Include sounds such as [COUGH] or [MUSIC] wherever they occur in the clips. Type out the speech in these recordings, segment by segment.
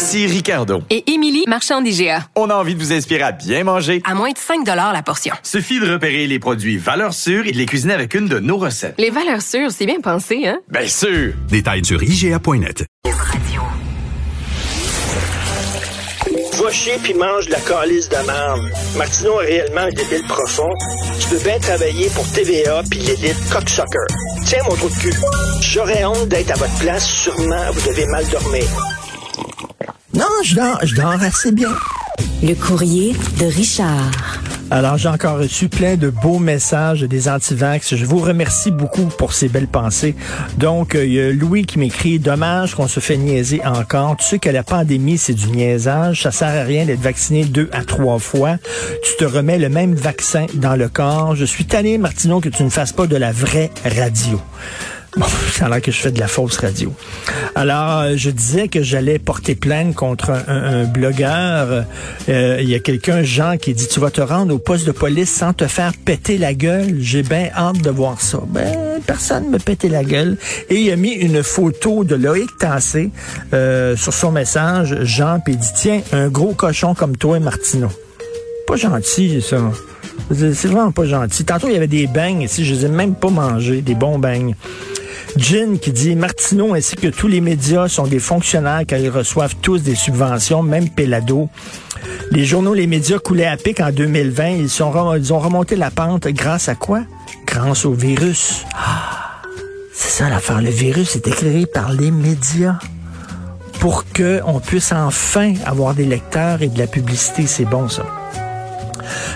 Ici Ricardo. Et Émilie, marchand d'IGA. On a envie de vous inspirer à bien manger. À moins de 5 la portion. Suffit de repérer les produits valeurs sûres et de les cuisiner avec une de nos recettes. Les valeurs sûres, c'est bien pensé, hein? Bien sûr! Détails sur IGA.net. Va chier puis mange de la calice de merde. Martineau a réellement un débile profond. Tu peux bien travailler pour TVA puis l'élite cocksucker. Tiens mon trou de cul. J'aurais honte d'être à votre place. Sûrement, vous devez mal dormir. Non, je dors, je dors assez bien. Le courrier de Richard. Alors, j'ai encore reçu plein de beaux messages des antivax. Je vous remercie beaucoup pour ces belles pensées. Donc, euh, il y a Louis qui m'écrit, dommage qu'on se fait niaiser encore. Tu sais que la pandémie, c'est du niaisage. Ça sert à rien d'être vacciné deux à trois fois. Tu te remets le même vaccin dans le corps. Je suis tanné, Martineau, que tu ne fasses pas de la vraie radio. Bon, ça a l'air que je fais de la fausse radio. Alors, euh, je disais que j'allais porter plainte contre un, blogueur. Euh, Il y a quelqu'un, Jean, qui dit, tu vas te rendre au poste de police sans te faire péter la gueule. J'ai bien hâte de voir ça. Ben, personne me pétait la gueule. Et il a mis une photo de Loïc Tassé euh, sur son message, Jean, puis il dit, tiens, un gros cochon comme toi, Martineau. Pas gentil, ça. C'est vraiment pas gentil. Tantôt, il y avait des beignes ici. Je les ai même pas mangés, des bons beignes. Jin qui dit Martineau ainsi que tous les médias sont des fonctionnaires car ils reçoivent tous des subventions, même Pelado. Les journaux, les médias coulaient à pic en 2020. Ils, ils ont remonté la pente grâce à quoi? Grâce au virus. Ah, c'est ça l'affaire. Le virus est éclairé par les médias pour qu'on puisse enfin avoir des lecteurs et de la publicité. C'est bon, ça.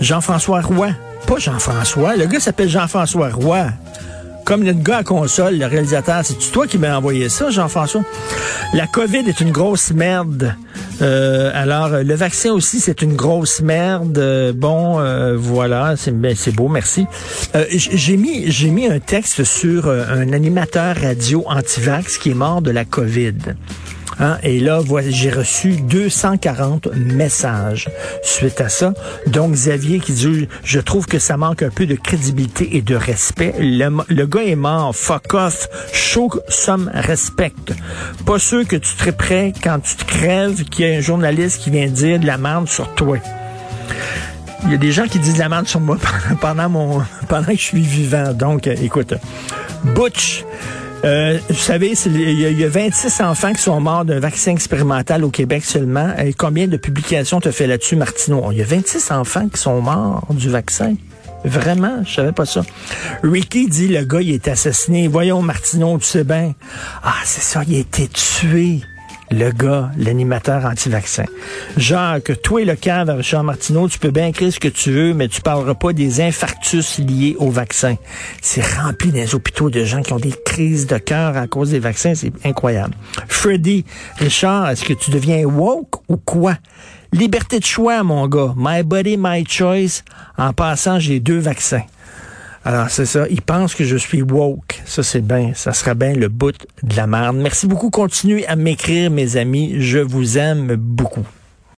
Jean-François Roy. Pas Jean-François. Le gars s'appelle Jean-François Roy. Comme notre gars à console, le réalisateur, c'est toi qui m'as envoyé ça, Jean-François? La COVID est une grosse merde. Euh, alors, le vaccin aussi, c'est une grosse merde. Euh, bon, euh, voilà, c'est ben, c'est beau, merci. Euh, j'ai mis j'ai mis un texte sur un animateur radio anti-vax qui est mort de la COVID. Hein, et là, j'ai reçu 240 messages suite à ça. Donc, Xavier qui dit, je trouve que ça manque un peu de crédibilité et de respect. Le, gars est mort. Fuck off. Show some respect. Pas sûr que tu serais prêt quand tu te crèves qu'il y a un journaliste qui vient dire de la merde sur toi. Il y a des gens qui disent de la merde sur moi pendant, [LAUGHS] pendant mon, pendant que je suis vivant. Donc, euh, écoute. Butch. Euh, vous savez, il y, a- il y a 26 enfants qui sont morts d'un vaccin expérimental au Québec seulement. Combien de publications tu fait là-dessus, Martineau? Il y a 26 enfants qui sont morts du vaccin. Vraiment, je savais pas ça. Ricky dit le gars il est assassiné. Voyons Martineau, tu sais bien. Ah, c'est ça, il a été tué. Le gars, l'animateur anti-vaccin. Jacques, toi et le cadre, Richard Martineau, tu peux bien écrire ce que tu veux, mais tu parleras pas des infarctus liés au vaccin. C'est rempli des hôpitaux de gens qui ont des crises de cœur à cause des vaccins. C'est incroyable. Freddy, Richard, est-ce que tu deviens woke ou quoi? Liberté de choix, mon gars. My body, my choice. En passant, j'ai deux vaccins. Alors, c'est ça. Ils pensent que je suis woke. Ça, c'est bien. Ça sera bien le bout de la merde. Merci beaucoup. Continuez à m'écrire, mes amis. Je vous aime beaucoup.